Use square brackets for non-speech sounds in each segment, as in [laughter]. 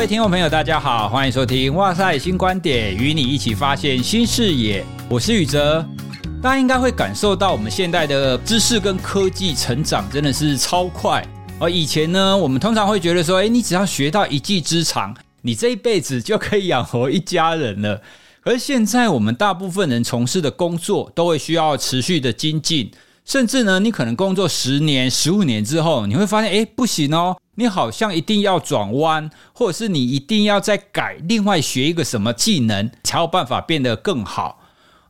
各位听众朋友，大家好，欢迎收听《哇塞新观点》，与你一起发现新视野。我是宇哲。大家应该会感受到，我们现在的知识跟科技成长真的是超快。而以前呢，我们通常会觉得说，诶，你只要学到一技之长，你这一辈子就可以养活一家人了。而现在，我们大部分人从事的工作都会需要持续的精进。甚至呢，你可能工作十年、十五年之后，你会发现，哎，不行哦，你好像一定要转弯，或者是你一定要再改，另外学一个什么技能，才有办法变得更好。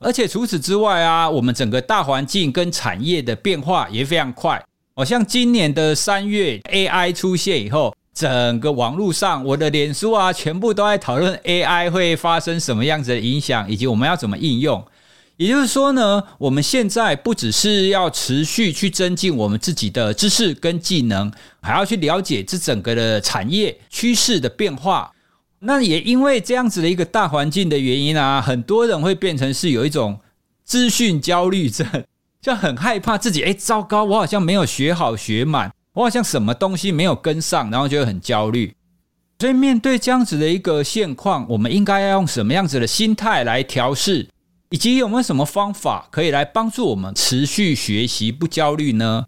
而且除此之外啊，我们整个大环境跟产业的变化也非常快。好像今年的三月，AI 出现以后，整个网络上，我的脸书啊，全部都在讨论 AI 会发生什么样子的影响，以及我们要怎么应用。也就是说呢，我们现在不只是要持续去增进我们自己的知识跟技能，还要去了解这整个的产业趋势的变化。那也因为这样子的一个大环境的原因啊，很多人会变成是有一种资讯焦虑症，就很害怕自己，哎，糟糕，我好像没有学好学满，我好像什么东西没有跟上，然后就很焦虑。所以面对这样子的一个现况，我们应该要用什么样子的心态来调试？以及有没有什么方法可以来帮助我们持续学习不焦虑呢？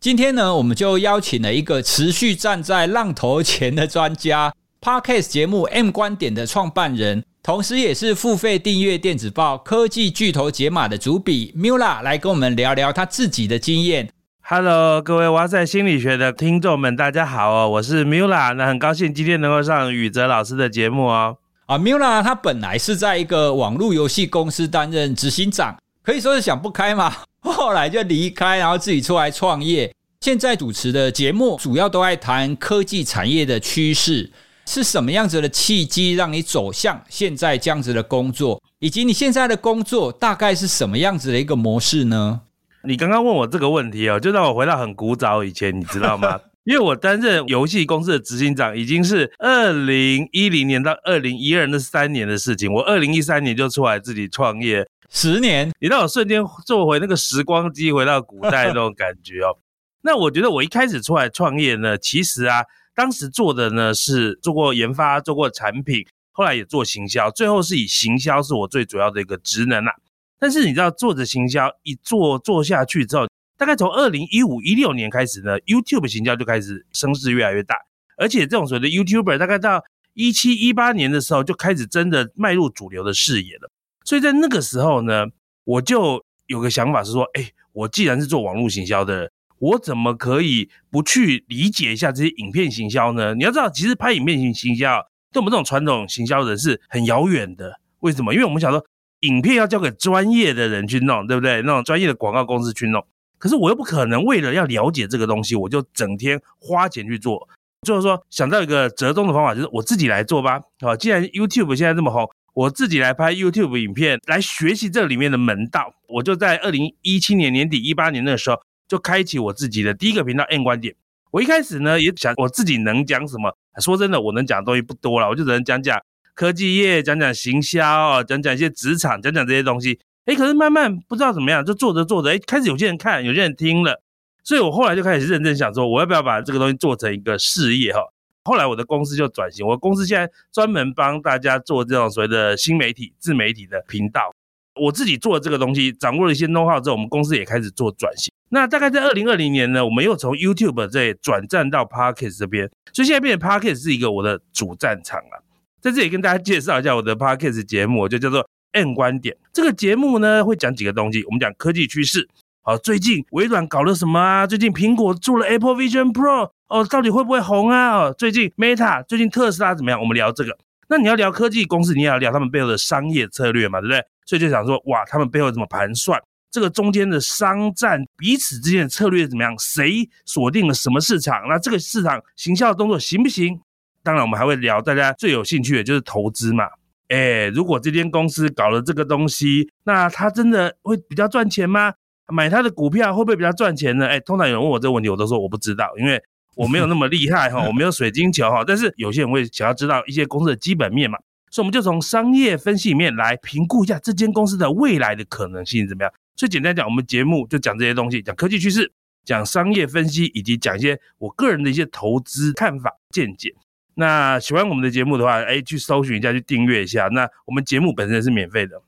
今天呢，我们就邀请了一个持续站在浪头前的专家，Podcast 节目 M 观点的创办人，同时也是付费订阅电子报科技巨头解码的主笔 Miula 来跟我们聊聊他自己的经验。Hello，各位哇塞心理学的听众们，大家好哦，我是 Miula，那很高兴今天能够上宇哲老师的节目哦。啊，Mila 他本来是在一个网络游戏公司担任执行长，可以说是想不开嘛，[laughs] 后来就离开，然后自己出来创业。现在主持的节目主要都在谈科技产业的趋势，是什么样子的契机让你走向现在这样子的工作，以及你现在的工作大概是什么样子的一个模式呢？你刚刚问我这个问题哦，就让我回到很古早以前，你知道吗？因为我担任游戏公司的执行长，已经是二零一零年到二零一二那三年的事情。我二零一三年就出来自己创业，十年，你让我瞬间坐回那个时光机，回到古代那种感觉哦。那我觉得我一开始出来创业呢，其实啊，当时做的呢是做过研发，做过产品，后来也做行销，最后是以行销是我最主要的一个职能啊。但是你知道，做着行销一做做下去之后，大概从二零一五一六年开始呢，YouTube 行销就开始声势越来越大，而且这种所谓的 YouTuber，大概到一七一八年的时候就开始真的迈入主流的视野了。所以在那个时候呢，我就有个想法是说，哎，我既然是做网络行销的，我怎么可以不去理解一下这些影片行销呢？你要知道，其实拍影片行行销对我们这种传统行销人是很遥远的。为什么？因为我们想说，影片要交给专业的人去弄，对不对？那种专业的广告公司去弄。可是我又不可能为了要了解这个东西，我就整天花钱去做。就是说，想到一个折中的方法，就是我自己来做吧。好，既然 YouTube 现在这么红，我自己来拍 YouTube 影片，来学习这里面的门道。我就在二零一七年年底、一八年那个时候，就开启我自己的第一个频道 M 观点。我一开始呢，也想我自己能讲什么。说真的，我能讲的东西不多了，我就只能讲讲科技业，讲讲行销，讲讲一些职场，讲讲这些东西。哎，可是慢慢不知道怎么样，就做着做着，哎，开始有些人看，有些人听了，所以我后来就开始认真想说，我要不要把这个东西做成一个事业哈？后来我的公司就转型，我公司现在专门帮大家做这种所谓的新媒体、自媒体的频道。我自己做这个东西，掌握了一些 know how 之后，我们公司也开始做转型。那大概在二零二零年呢，我们又从 YouTube 这转战到 Podcast 这边，所以现在变成 Podcast 是一个我的主战场了。在这里跟大家介绍一下我的 Podcast 节目，就叫做。N 观点这个节目呢，会讲几个东西。我们讲科技趋势，好，最近微软搞了什么啊？最近苹果做了 Apple Vision Pro，哦，到底会不会红啊？哦，最近 Meta，最近特斯拉怎么样？我们聊这个。那你要聊科技公司，你也要聊他们背后的商业策略嘛，对不对？所以就想说，哇，他们背后怎么盘算？这个中间的商战，彼此之间的策略怎么样？谁锁定了什么市场？那这个市场行销的动作行不行？当然，我们还会聊大家最有兴趣的就是投资嘛。哎，如果这间公司搞了这个东西，那它真的会比较赚钱吗？买它的股票会不会比较赚钱呢？哎，通常有人问我这个问题，我都说我不知道，因为我没有那么厉害哈，[laughs] 我没有水晶球哈。但是有些人会想要知道一些公司的基本面嘛，所以我们就从商业分析里面来评估一下这间公司的未来的可能性怎么样。所以简单讲，我们节目就讲这些东西，讲科技趋势，讲商业分析，以及讲一些我个人的一些投资看法见解。那喜欢我们的节目的话，哎，去搜寻一下，去订阅一下。那我们节目本身是免费的。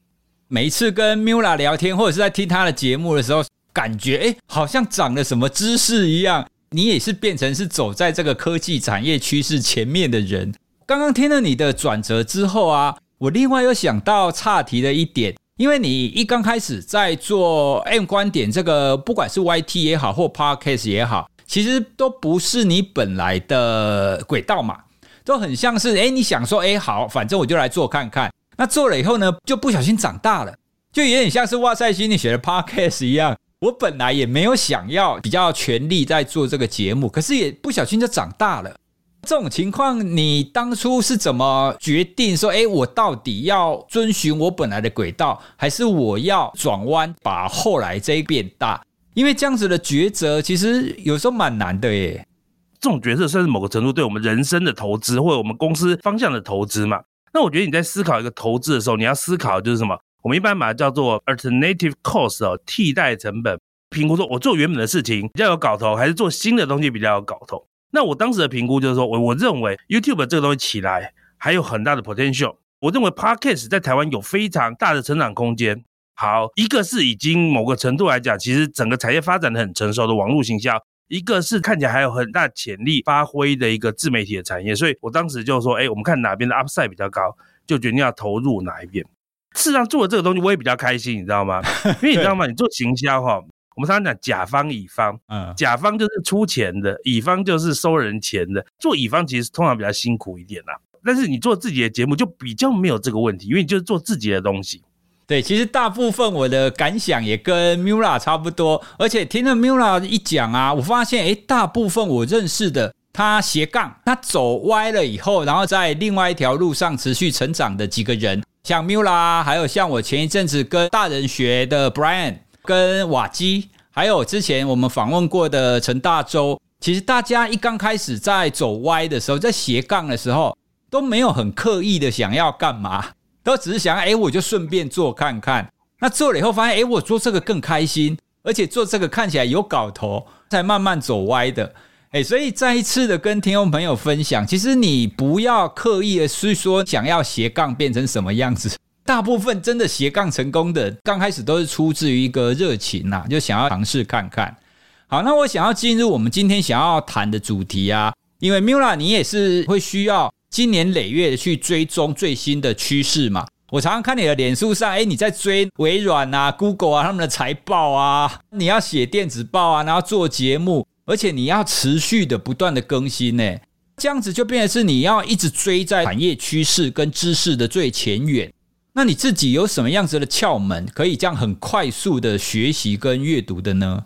每一次跟 Miula 聊天，或者是在听他的节目的时候，感觉哎，好像长了什么知识一样。你也是变成是走在这个科技产业趋势前面的人。刚刚听了你的转折之后啊，我另外又想到岔题的一点，因为你一刚开始在做 M 观点这个，不管是 YT 也好，或 Podcast 也好，其实都不是你本来的轨道嘛，都很像是哎，你想说哎好，反正我就来做看看。那做了以后呢，就不小心长大了，就有点像是哇塞心理学的 Podcast 一样。我本来也没有想要比较全力在做这个节目，可是也不小心就长大了。这种情况，你当初是怎么决定说，哎，我到底要遵循我本来的轨道，还是我要转弯把后来这一变大？因为这样子的抉择，其实有时候蛮难的耶。这种角色算是某个程度对我们人生的投资，或者我们公司方向的投资嘛。那我觉得你在思考一个投资的时候，你要思考的就是什么？我们一般把它叫做 alternative cost 哦，替代成本评估。说我做原本的事情比较有搞头，还是做新的东西比较有搞头？那我当时的评估就是说，我我认为 YouTube 这个东西起来还有很大的 potential。我认为 Podcast 在台湾有非常大的成长空间。好，一个是已经某个程度来讲，其实整个产业发展的很成熟的网络行销。一个是看起来还有很大潜力发挥的一个自媒体的产业，所以我当时就说，哎，我们看哪边的 upside 比较高，就决定要投入哪一边。事实上，做了这个东西我也比较开心，你知道吗？[laughs] 因为你知道吗？你做行销哈，我们常常讲甲方乙方，嗯，甲方就是出钱的，乙方就是收人钱的。做乙方其实通常比较辛苦一点啦，但是你做自己的节目就比较没有这个问题，因为你就是做自己的东西。对，其实大部分我的感想也跟 Miula 差不多，而且听了 Miula 一讲啊，我发现诶，大部分我认识的他斜杠，他走歪了以后，然后在另外一条路上持续成长的几个人，像 Miula，还有像我前一阵子跟大人学的 Brian，跟瓦基，还有之前我们访问过的陈大洲，其实大家一刚开始在走歪的时候，在斜杠的时候，都没有很刻意的想要干嘛。都只是想，哎，我就顺便做看看。那做了以后发现，哎，我做这个更开心，而且做这个看起来有搞头，才慢慢走歪的。哎，所以再一次的跟听众朋友分享，其实你不要刻意的是说想要斜杠变成什么样子。大部分真的斜杠成功的，刚开始都是出自于一个热情呐，就想要尝试看看。好，那我想要进入我们今天想要谈的主题啊，因为 Miula 你也是会需要。今年累月的去追踪最新的趋势嘛，我常常看你的脸书上，哎，你在追微软啊、Google 啊他们的财报啊，你要写电子报啊，然后做节目，而且你要持续的不断的更新呢，这样子就变成是你要一直追在产业趋势跟知识的最前沿。那你自己有什么样子的窍门，可以这样很快速的学习跟阅读的呢？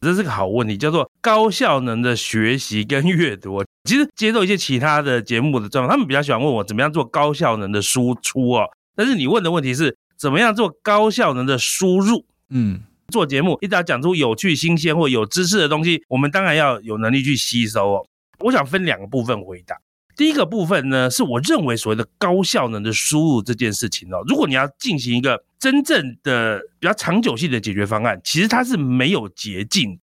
这是个好问题，叫做高效能的学习跟阅读。其实接受一些其他的节目的状况，他们比较喜欢问我怎么样做高效能的输出哦。但是你问的问题是怎么样做高效能的输入？嗯，做节目一定要讲出有趣、新鲜或有知识的东西，我们当然要有能力去吸收哦。我想分两个部分回答。第一个部分呢，是我认为所谓的高效能的输入这件事情哦，如果你要进行一个真正的比较长久性的解决方案，其实它是没有捷径。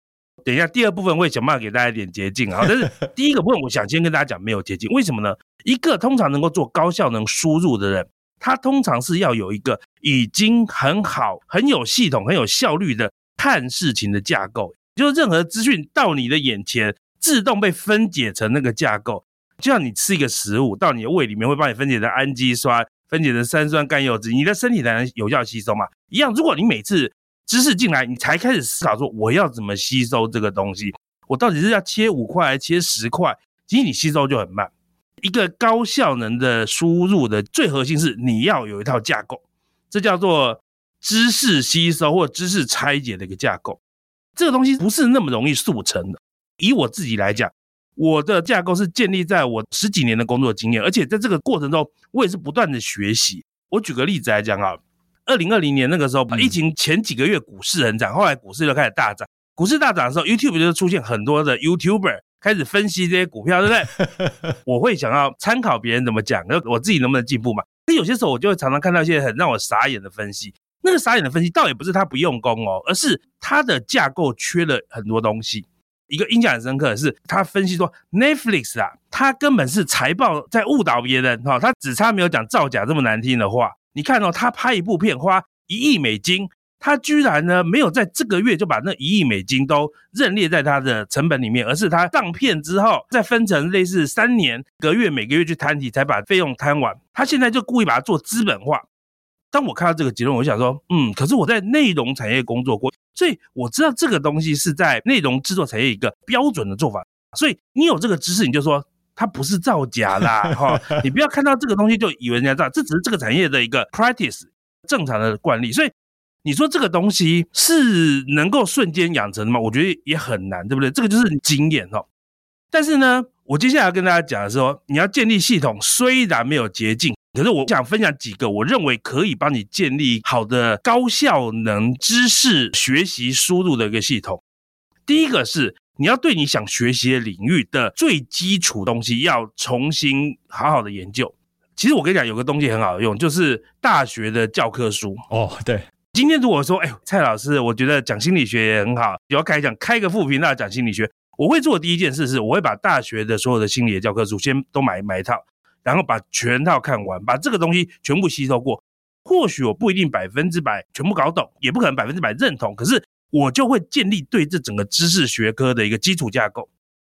等一下，第二部分会想办法给大家一点捷径啊。[laughs] 但是第一个部分，我想先跟大家讲没有捷径，为什么呢？一个通常能够做高效能输入的人，他通常是要有一个已经很好、很有系统、很有效率的看事情的架构，就是任何资讯到你的眼前，自动被分解成那个架构，就像你吃一个食物到你的胃里面会帮你分解成氨基酸、分解成三酸甘油脂，你的身体才能有效吸收嘛。一样，如果你每次知识进来，你才开始思考说我要怎么吸收这个东西，我到底是要切五块还是切十块？其实你吸收就很慢。一个高效能的输入的最核心是你要有一套架构，这叫做知识吸收或知识拆解的一个架构。这个东西不是那么容易速成的。以我自己来讲，我的架构是建立在我十几年的工作经验，而且在这个过程中，我也是不断的学习。我举个例子来讲啊。二零二零年那个时候，疫情前几个月股市很涨，后来股市就开始大涨。股市大涨的时候，YouTube 就出现很多的 YouTuber 开始分析这些股票，对不对？[laughs] 我会想要参考别人怎么讲，我自己能不能进步嘛？那有些时候我就会常常看到一些很让我傻眼的分析。那个傻眼的分析倒也不是他不用功哦，而是他的架构缺了很多东西。一个印象很深刻的是，他分析说 Netflix 啊，他根本是财报在误导别人哈，他只差没有讲造假这么难听的话。你看哦，他拍一部片花一亿美金，他居然呢没有在这个月就把那一亿美金都认列在他的成本里面，而是他上片之后再分成类似三年隔月每个月去摊提，才把费用摊完。他现在就故意把它做资本化。当我看到这个结论，我想说，嗯，可是我在内容产业工作过，所以我知道这个东西是在内容制作产业一个标准的做法。所以你有这个知识，你就说它不是造假啦，[laughs] 哈，你不要看到这个东西就以为人家造，这只是这个产业的一个 practice 正常的惯例。所以你说这个东西是能够瞬间养成的吗？我觉得也很难，对不对？这个就是经验哦。但是呢，我接下来要跟大家讲的是说，你要建立系统，虽然没有捷径。可是我想分享几个我认为可以帮你建立好的高效能知识学习输入的一个系统。第一个是你要对你想学习的领域的最基础东西要重新好好的研究。其实我跟你讲，有个东西很好用，就是大学的教科书。哦，对。今天如果说，哎，蔡老师，我觉得讲心理学也很好，有要开讲开个副频道讲心理学，我会做的第一件事是，我会把大学的所有的心理的教科书先都买买一套。然后把全套看完，把这个东西全部吸收过。或许我不一定百分之百全部搞懂，也不可能百分之百认同，可是我就会建立对这整个知识学科的一个基础架构。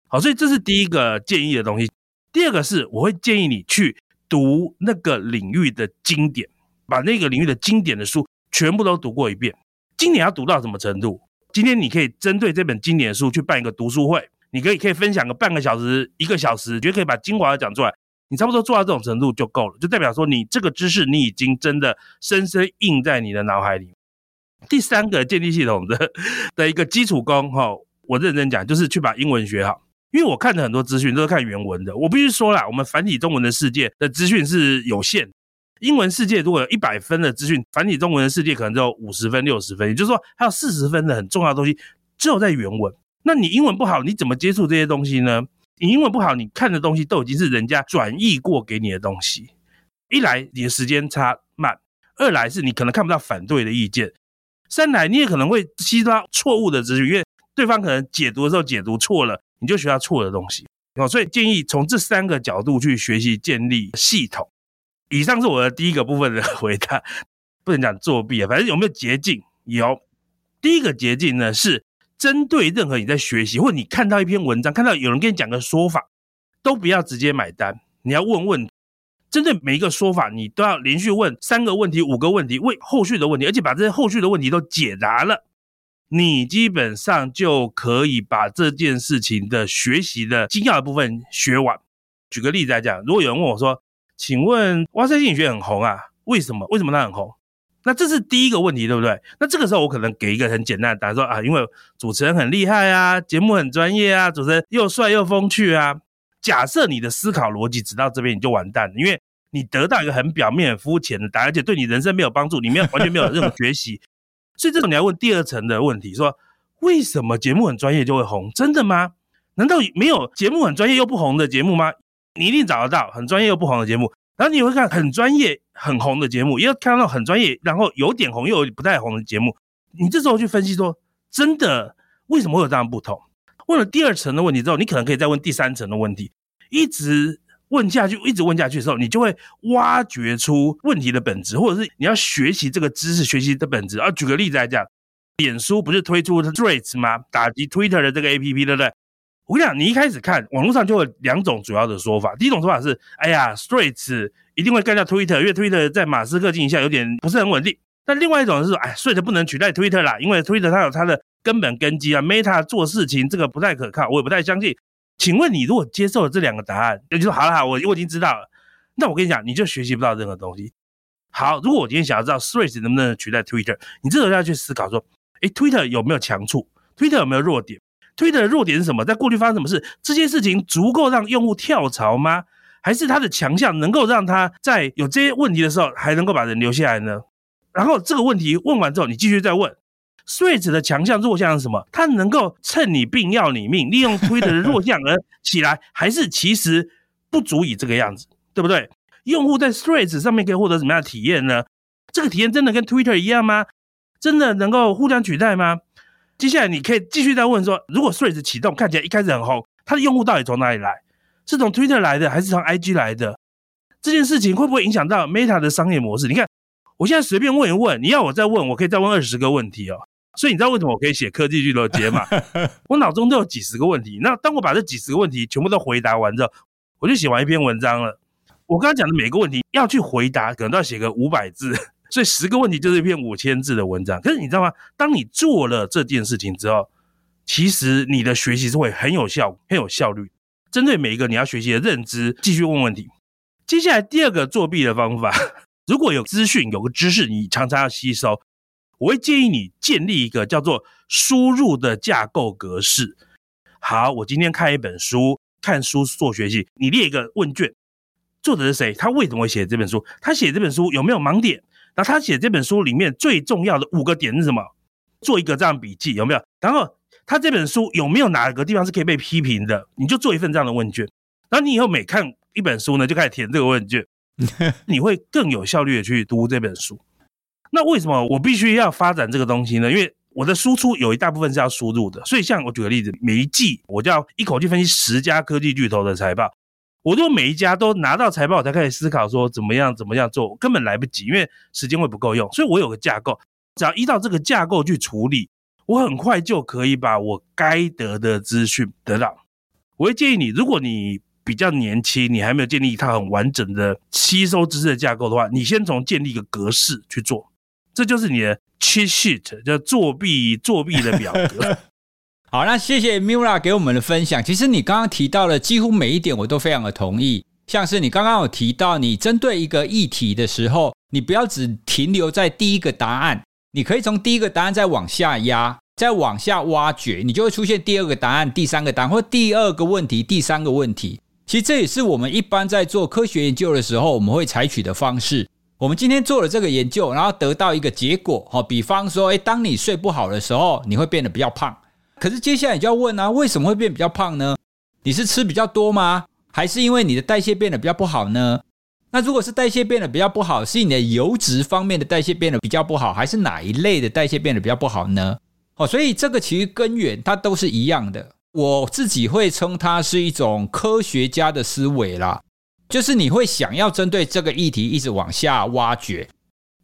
好，所以这是第一个建议的东西。第二个是，我会建议你去读那个领域的经典，把那个领域的经典的书全部都读过一遍。经典要读到什么程度？今天你可以针对这本经典书去办一个读书会，你可以可以分享个半个小时、一个小时，觉得可以把精华讲出来。你差不多做到这种程度就够了，就代表说你这个知识你已经真的深深印在你的脑海里。第三个建立系统的的一个基础功哈，我认真讲就是去把英文学好，因为我看的很多资讯都是看原文的。我必须说啦，我们繁体中文的世界的资讯是有限，英文世界如果有一百分的资讯，繁体中文的世界可能只有五十分、六十分，也就是说还有四十分的很重要的东西只有在原文。那你英文不好，你怎么接触这些东西呢？你英文不好，你看的东西都已经是人家转译过给你的东西。一来你的时间差慢，二来是你可能看不到反对的意见，三来你也可能会吸收到错误的资讯，因为对方可能解读的时候解读错了，你就学到错的东西。哦，所以建议从这三个角度去学习建立系统。以上是我的第一个部分的 [laughs] 回答，不能讲作弊啊，反正有没有捷径？有。第一个捷径呢是。针对任何你在学习，或者你看到一篇文章，看到有人跟你讲个说法，都不要直接买单。你要问问，针对每一个说法，你都要连续问三个问题、五个问题，问后续的问题，而且把这些后续的问题都解答了，你基本上就可以把这件事情的学习的精要的部分学完。举个例子来讲，如果有人问我说：“请问哇塞心理学很红啊，为什么？为什么它很红？”那这是第一个问题，对不对？那这个时候我可能给一个很简单的答案，说啊，因为主持人很厉害啊，节目很专业啊，主持人又帅又风趣啊。假设你的思考逻辑只到这边，你就完蛋了，因为你得到一个很表面、很肤浅的答案，而且对你人生没有帮助，你没有完全没有任何学习。所以这种你要问第二层的问题，说为什么节目很专业就会红？真的吗？难道没有节目很专业又不红的节目吗？你一定找得到很专业又不红的节目。然后你会看很专业、很红的节目，也要看到很专业，然后有点红又有不太红的节目。你这时候去分析说，真的为什么会有这样不同？问了第二层的问题之后，你可能可以再问第三层的问题，一直问下去，一直问下去的时候，你就会挖掘出问题的本质，或者是你要学习这个知识、学习的本质。啊，举个例子来讲，脸书不是推出 Threads 吗？打击 Twitter 的这个 APP，对不对？我跟你讲，你一开始看网络上就有两种主要的说法。第一种说法是，哎呀，Threads 一定会干掉 Twitter，因为 Twitter 在马斯克经营下有点不是很稳定。但另外一种是说，哎，Threads 不能取代 Twitter 啦，因为 Twitter 它有它的根本根基啊，Meta 做事情这个不太可靠，我也不太相信。请问你如果接受了这两个答案，也就说，好了好，我我已经知道了，那我跟你讲，你就学习不到任何东西。好，如果我今天想要知道 t h r e a d 能不能取代 Twitter，你这时候要去思考说，哎，Twitter 有没有强处？Twitter 有没有弱点？Twitter 的弱点是什么？在过去发生什么事？这件事情足够让用户跳槽吗？还是它的强项能够让他在有这些问题的时候还能够把人留下来呢？然后这个问题问完之后，你继续再问，Threads 的强项弱项是什么？它能够趁你病要你命，利用 Twitter 的弱项而起来，还是其实不足以这个样子，对不对？用户在 Threads 上面可以获得什么样的体验呢？这个体验真的跟 Twitter 一样吗？真的能够互相取代吗？接下来你可以继续再问说，如果 Threads 启动看起来一开始很红，它的用户到底从哪里来？是从 Twitter 来的还是从 IG 来的？这件事情会不会影响到 Meta 的商业模式？你看，我现在随便问一问，你要我再问，我可以再问二十个问题哦。所以你知道为什么我可以写科技巨头解码？[laughs] 我脑中都有几十个问题。那当我把这几十个问题全部都回答完之后，我就写完一篇文章了。我刚刚讲的每个问题要去回答，可能都要写个五百字。所以十个问题就是一篇五千字的文章。可是你知道吗？当你做了这件事情之后，其实你的学习是会很有效、很有效率。针对每一个你要学习的认知，继续问问题。接下来第二个作弊的方法，如果有资讯、有个知识，你常常要吸收，我会建议你建立一个叫做输入的架构格式。好，我今天看一本书，看书做学习，你列一个问卷，作者是谁？他为什么会写这本书？他写这本书有没有盲点？那他写这本书里面最重要的五个点是什么？做一个这样笔记有没有？然后他这本书有没有哪个地方是可以被批评的？你就做一份这样的问卷。然后你以后每看一本书呢，就开始填这个问卷，[laughs] 你会更有效率的去读这本书。那为什么我必须要发展这个东西呢？因为我的输出有一大部分是要输入的。所以像我举个例子，每一季我就要一口气分析十家科技巨头的财报。我如果每一家都拿到财报，我才开始思考说怎么样怎么样做，根本来不及，因为时间会不够用。所以我有个架构，只要依照这个架构去处理，我很快就可以把我该得的资讯得到。我会建议你，如果你比较年轻，你还没有建立一套很完整的吸收知识的架构的话，你先从建立一个格式去做，这就是你的 cheat sheet，叫作弊作弊的表格。[laughs] 好，那谢谢 Mira 给我们的分享。其实你刚刚提到的几乎每一点，我都非常的同意。像是你刚刚有提到，你针对一个议题的时候，你不要只停留在第一个答案，你可以从第一个答案再往下压，再往下挖掘，你就会出现第二个答案、第三个答案，或第二个问题、第三个问题。其实这也是我们一般在做科学研究的时候，我们会采取的方式。我们今天做了这个研究，然后得到一个结果，好，比方说，诶，当你睡不好的时候，你会变得比较胖。可是接下来你就要问啊，为什么会变比较胖呢？你是吃比较多吗？还是因为你的代谢变得比较不好呢？那如果是代谢变得比较不好，是你的油脂方面的代谢变得比较不好，还是哪一类的代谢变得比较不好呢？哦，所以这个其实根源它都是一样的。我自己会称它是一种科学家的思维啦，就是你会想要针对这个议题一直往下挖掘。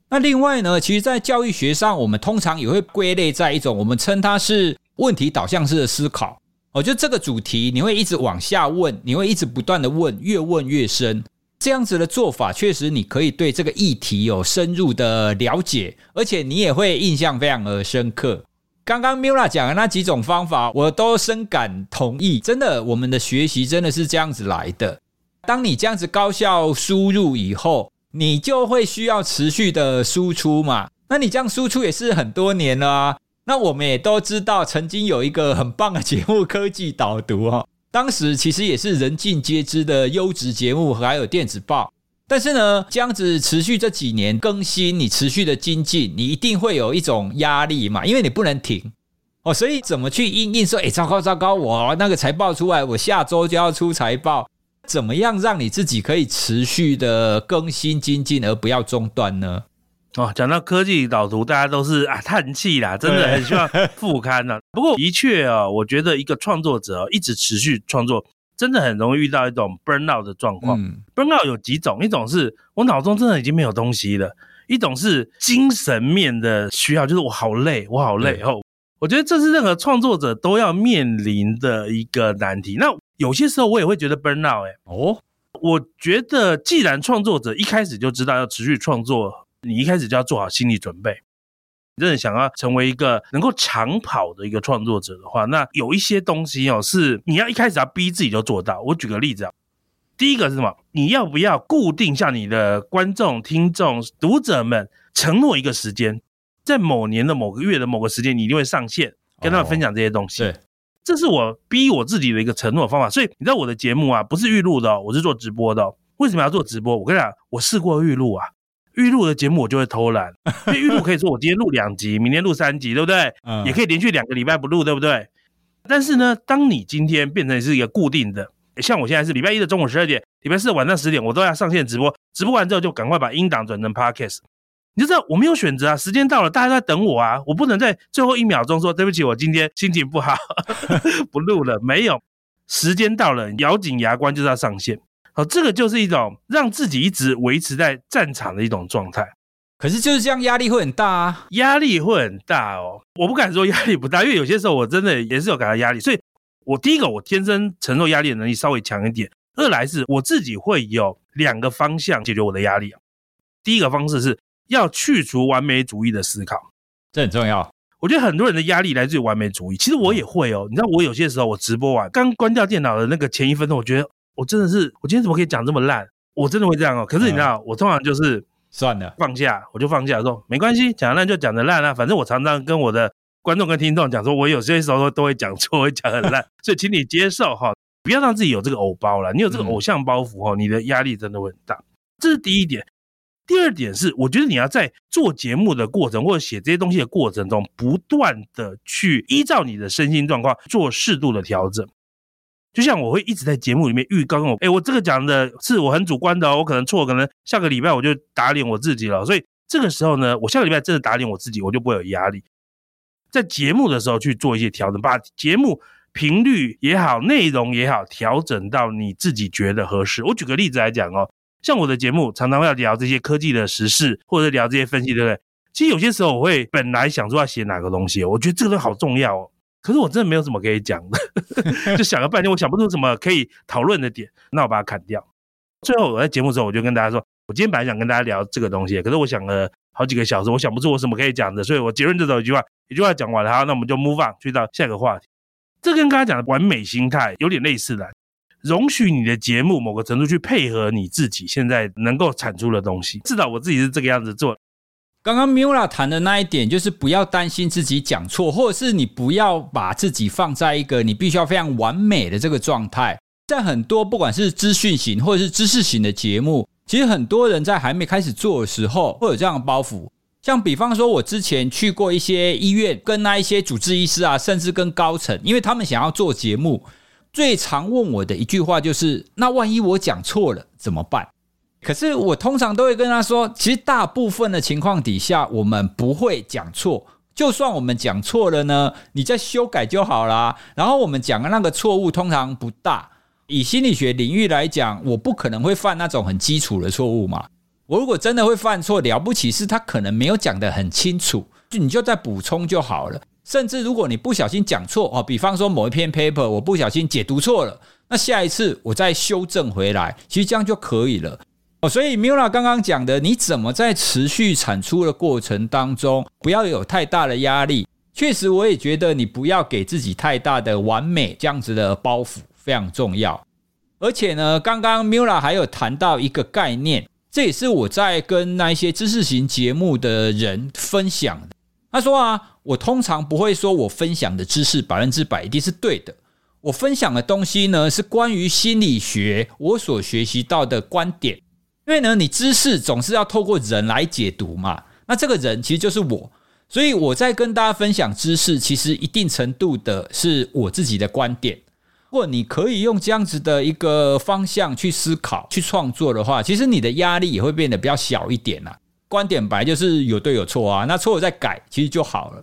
那另外呢，其实，在教育学上，我们通常也会归类在一种我们称它是。问题导向式的思考，哦，就这个主题，你会一直往下问，你会一直不断的问，越问越深。这样子的做法，确实你可以对这个议题有深入的了解，而且你也会印象非常的深刻。刚刚 Miula 讲的那几种方法，我都深感同意。真的，我们的学习真的是这样子来的。当你这样子高效输入以后，你就会需要持续的输出嘛。那你这样输出也是很多年了啊。那我们也都知道，曾经有一个很棒的节目《科技导读》哦，当时其实也是人尽皆知的优质节目，还有电子报。但是呢，这样子持续这几年更新，你持续的精进，你一定会有一种压力嘛，因为你不能停哦。所以怎么去应应说，哎，糟糕糟糕，我那个财报出来，我下周就要出财报，怎么样让你自己可以持续的更新精进，而不要中断呢？哦，讲到科技导图，大家都是啊叹气啦，真的很希望复刊呢。不过的确啊，我觉得一个创作者一直持续创作，真的很容易遇到一种 burn out 的状况。嗯，burn out 有几种，一种是我脑中真的已经没有东西了，一种是精神面的需要，就是我好累，我好累。哦，我觉得这是任何创作者都要面临的一个难题。那有些时候我也会觉得 burn out。哎，哦，我觉得既然创作者一开始就知道要持续创作。你一开始就要做好心理准备。你真的想要成为一个能够长跑的一个创作者的话，那有一些东西哦，是你要一开始要逼自己就做到。我举个例子啊，第一个是什么？你要不要固定向你的观众、听众、读者们承诺一个时间，在某年的某个月的某个时间，你一定会上线跟他们分享这些东西。对，这是我逼我自己的一个承诺方法。所以你知道我的节目啊，不是预录的哦，我是做直播的哦。为什么要做直播？我跟你讲，我试过预录啊。预录的节目我就会偷懒，[laughs] 因为预录可以说我今天录两集，明天录三集，对不对？嗯，也可以连续两个礼拜不录，对不对？但是呢，当你今天变成是一个固定的，像我现在是礼拜一的中午十二点，礼拜四的晚上十点，我都要上线直播，直播完之后就赶快把音档转成 Podcast。你就知道我没有选择啊，时间到了，大家都在等我啊，我不能在最后一秒钟说对不起，我今天心情不好，[laughs] 不录了。没有，时间到了，咬紧牙关就是要上线。好，这个就是一种让自己一直维持在战场的一种状态。可是就是这样，压力会很大啊，压力会很大哦。我不敢说压力不大，因为有些时候我真的也是有感到压力。所以，我第一个，我天生承受压力的能力稍微强一点；二来是我自己会有两个方向解决我的压力。第一个方式是要去除完美主义的思考，这很重要。我觉得很多人的压力来自于完美主义，其实我也会哦。你知道，我有些时候我直播完刚关掉电脑的那个前一分钟，我觉得。我真的是，我今天怎么可以讲这么烂？我真的会这样哦。可是你知道，我通常就是算了，放下，我就放下，说没关系，讲的烂就讲的烂啊。反正我常常跟我的观众跟听众讲说，我有些时候都会讲错，会讲很烂，[laughs] 所以请你接受哈，不要让自己有这个偶包了。你有这个偶像包袱哈，你的压力真的会很大。这是第一点。第二点是，我觉得你要在做节目的过程或者写这些东西的过程中，不断的去依照你的身心状况做适度的调整。就像我会一直在节目里面预告我，哎，我这个讲的是我很主观的哦，我可能错，可能下个礼拜我就打脸我自己了。所以这个时候呢，我下个礼拜真的打脸我自己，我就不会有压力。在节目的时候去做一些调整，把节目频率也好，内容也好，调整到你自己觉得合适。我举个例子来讲哦，像我的节目常常会要聊这些科技的时事，或者聊这些分析，对不对？其实有些时候我会本来想说要写哪个东西，我觉得这个都好重要哦。可是我真的没有什么可以讲的，[laughs] 就想了半天，我想不出什么可以讨论的点，那我把它砍掉。最后我在节目时候，我就跟大家说，我今天本来想跟大家聊这个东西，可是我想了好几个小时，我想不出我什么可以讲的，所以我结论就走一句话，一句话讲完了，好，那我们就 move on 去到下一个话题。这跟刚才讲的完美心态有点类似的，容许你的节目某个程度去配合你自己现在能够产出的东西，至少我自己是这个样子做。刚刚 Miula 谈的那一点，就是不要担心自己讲错，或者是你不要把自己放在一个你必须要非常完美的这个状态。在很多不管是资讯型或者是知识型的节目，其实很多人在还没开始做的时候，会有这样的包袱。像比方说，我之前去过一些医院，跟那一些主治医师啊，甚至跟高层，因为他们想要做节目，最常问我的一句话就是：那万一我讲错了怎么办？可是我通常都会跟他说，其实大部分的情况底下，我们不会讲错。就算我们讲错了呢，你再修改就好啦。然后我们讲的那个错误通常不大。以心理学领域来讲，我不可能会犯那种很基础的错误嘛。我如果真的会犯错，了不起是他可能没有讲得很清楚，就你就再补充就好了。甚至如果你不小心讲错哦，比方说某一篇 paper 我不小心解读错了，那下一次我再修正回来，其实这样就可以了。哦，所以 Mila 刚刚讲的，你怎么在持续产出的过程当中，不要有太大的压力？确实，我也觉得你不要给自己太大的完美这样子的包袱，非常重要。而且呢，刚刚 Mila 还有谈到一个概念，这也是我在跟那一些知识型节目的人分享的。他说啊，我通常不会说我分享的知识百分之百一定是对的，我分享的东西呢，是关于心理学我所学习到的观点。因为呢，你知识总是要透过人来解读嘛，那这个人其实就是我，所以我在跟大家分享知识，其实一定程度的是我自己的观点。如果你可以用这样子的一个方向去思考、去创作的话，其实你的压力也会变得比较小一点啦。观点本来就是有对有错啊，那错了再改，其实就好了。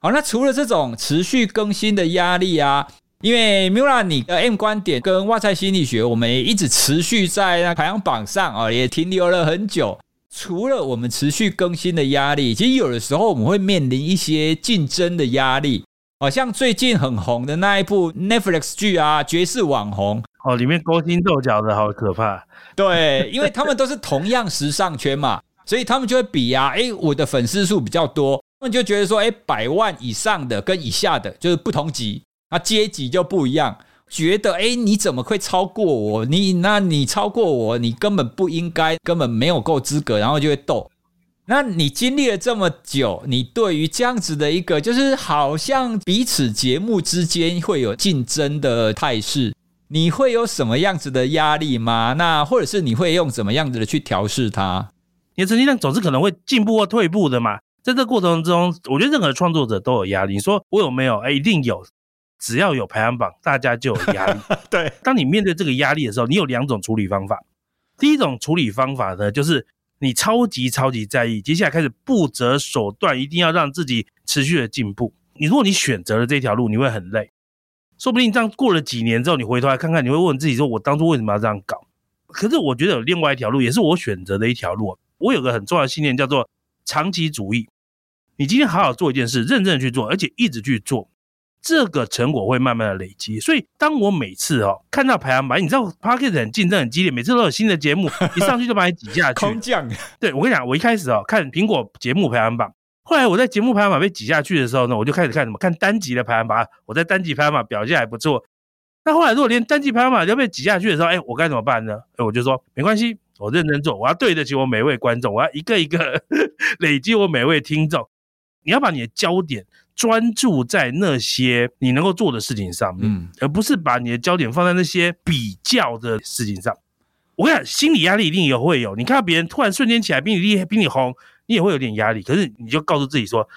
好，那除了这种持续更新的压力啊。因为 Miula 你的 M 观点跟哇塞心理学，我们也一直持续在那排行榜上啊，也停留了很久。除了我们持续更新的压力，其实有的时候我们会面临一些竞争的压力。好像最近很红的那一部 Netflix 剧啊，《绝世网红》哦，里面勾心斗角的好可怕。对，因为他们都是同样时尚圈嘛，[laughs] 所以他们就会比啊，哎，我的粉丝数比较多，他们就觉得说，哎，百万以上的跟以下的就是不同级。那阶级就不一样，觉得诶，你怎么会超过我？你那你超过我，你根本不应该，根本没有够资格，然后就会斗。那你经历了这么久，你对于这样子的一个，就是好像彼此节目之间会有竞争的态势，你会有什么样子的压力吗？那或者是你会用怎么样子的去调试它？你的成绩单总是可能会进步或退步的嘛。在这过程中，我觉得任何创作者都有压力。你说我有没有？诶，一定有。只要有排行榜，大家就有压力。[laughs] 对，当你面对这个压力的时候，你有两种处理方法。第一种处理方法呢，就是你超级超级在意，接下来开始不择手段，一定要让自己持续的进步。你如果你选择了这条路，你会很累，说不定这样过了几年之后，你回头来看看，你会问自己说：我当初为什么要这样搞？可是我觉得有另外一条路，也是我选择的一条路。我有个很重要的信念，叫做长期主义。你今天好好做一件事，认真的去做，而且一直去做。这个成果会慢慢的累积，所以当我每次哦看到排行榜，你知道 Podcast 很竞争很激烈，每次都有新的节目 [laughs] 一上去就把你挤下去。空降。对，我跟你讲，我一开始哦看苹果节目排行榜，后来我在节目排行榜被挤下去的时候呢，我就开始看什么看单集的排行榜，我在单集排行榜表现还不错。那后来如果连单集排行榜都被挤下去的时候，哎，我该怎么办呢？哎，我就说没关系，我认真做，我要对得起我每位观众，我要一个一个 [laughs] 累积我每位听众。你要把你的焦点专注在那些你能够做的事情上面，嗯，而不是把你的焦点放在那些比较的事情上。我跟你讲，心理压力一定也会有。你看到别人突然瞬间起来比你厉害、比你红，你也会有点压力。可是你就告诉自己说，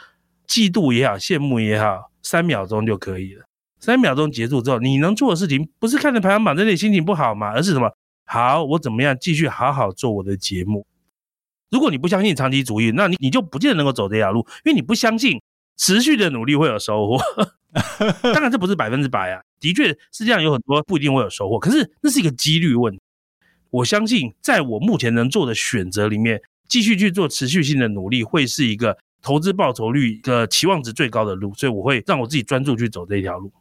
嫉妒也好，羡慕也好，三秒钟就可以了。三秒钟结束之后，你能做的事情不是看着排行榜在那里心情不好吗？而是什么？好，我怎么样继续好好做我的节目？如果你不相信长期主义，那你你就不见得能够走这条路，因为你不相信持续的努力会有收获。[laughs] 当然这不是百分之百啊，的确世界上有很多不一定会有收获，可是那是一个几率问题。我相信在我目前能做的选择里面，继续去做持续性的努力，会是一个投资报酬率的期望值最高的路，所以我会让我自己专注去走这条路。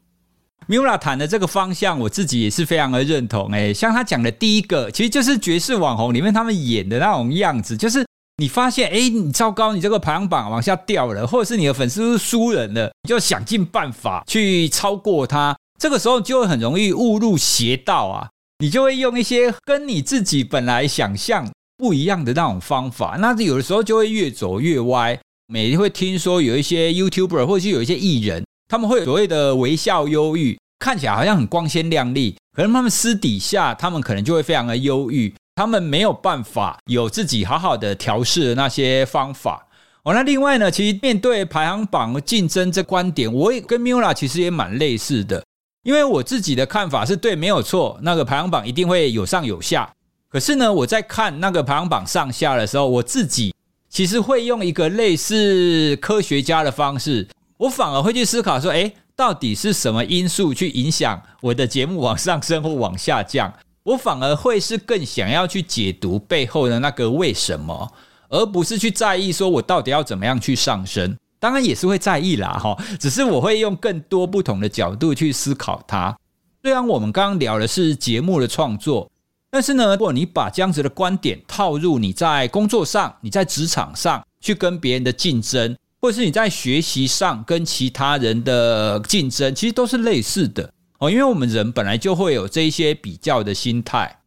Miula 谈的这个方向，我自己也是非常的认同。诶，像他讲的第一个，其实就是爵士网红里面他们演的那种样子，就是你发现，诶，你糟糕，你这个排行榜往下掉了，或者是你的粉丝是输人了，你就想尽办法去超过他。这个时候就会很容易误入邪道啊，你就会用一些跟你自己本来想象不一样的那种方法，那有的时候就会越走越歪。每天会听说有一些 YouTuber 或者是有一些艺人。他们会有所谓的微笑忧郁，看起来好像很光鲜亮丽，可是他们私底下，他们可能就会非常的忧郁，他们没有办法有自己好好的调试那些方法。哦，那另外呢，其实面对排行榜竞争这观点，我也跟 Miula 其实也蛮类似的，因为我自己的看法是对，没有错，那个排行榜一定会有上有下。可是呢，我在看那个排行榜上下的时候，我自己其实会用一个类似科学家的方式。我反而会去思考说，诶，到底是什么因素去影响我的节目往上升或往下降？我反而会是更想要去解读背后的那个为什么，而不是去在意说我到底要怎么样去上升。当然也是会在意啦，哈，只是我会用更多不同的角度去思考它。虽然我们刚刚聊的是节目的创作，但是呢，如果你把这样子的观点套入你在工作上、你在职场上去跟别人的竞争。或者是你在学习上跟其他人的竞争，其实都是类似的哦，因为我们人本来就会有这一些比较的心态。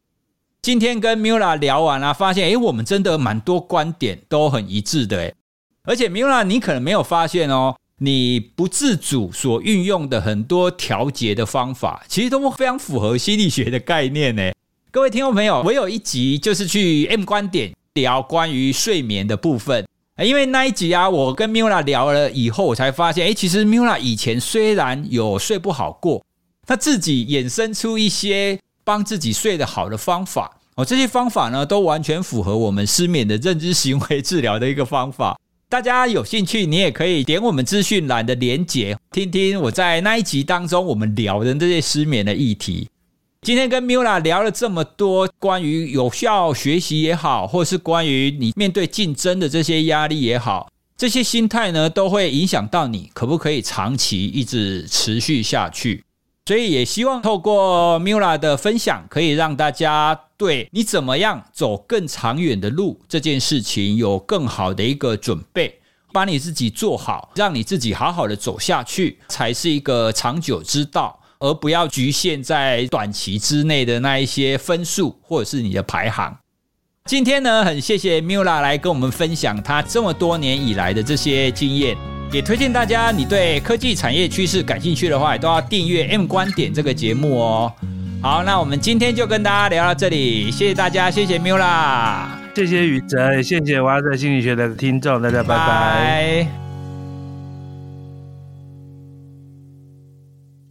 今天跟 Mila 聊完了，发现诶，我们真的蛮多观点都很一致的诶，而且 Mila，你可能没有发现哦，你不自主所运用的很多调节的方法，其实都非常符合心理学的概念呢。各位听众朋友，我有一集就是去 M 观点聊关于睡眠的部分。因为那一集啊，我跟 Mila 聊了以后，我才发现，诶，其实 Mila 以前虽然有睡不好过，他自己衍生出一些帮自己睡得好的方法哦。这些方法呢，都完全符合我们失眠的认知行为治疗的一个方法。大家有兴趣，你也可以点我们资讯栏的连结，听听我在那一集当中我们聊的这些失眠的议题。今天跟 Mila 聊了这么多关于有效学习也好，或是关于你面对竞争的这些压力也好，这些心态呢，都会影响到你可不可以长期一直持续下去。所以也希望透过 Mila 的分享，可以让大家对你怎么样走更长远的路这件事情有更好的一个准备，把你自己做好，让你自己好好的走下去，才是一个长久之道。而不要局限在短期之内的那一些分数，或者是你的排行。今天呢，很谢谢 Miula 来跟我们分享他这么多年以来的这些经验，也推荐大家，你对科技产业趋势感兴趣的话，也都要订阅 M 观点这个节目哦。好，那我们今天就跟大家聊到这里，谢谢大家，谢谢 Miula，谢谢宇哲，谢谢哇赛心理学的听众，大家拜拜。拜拜。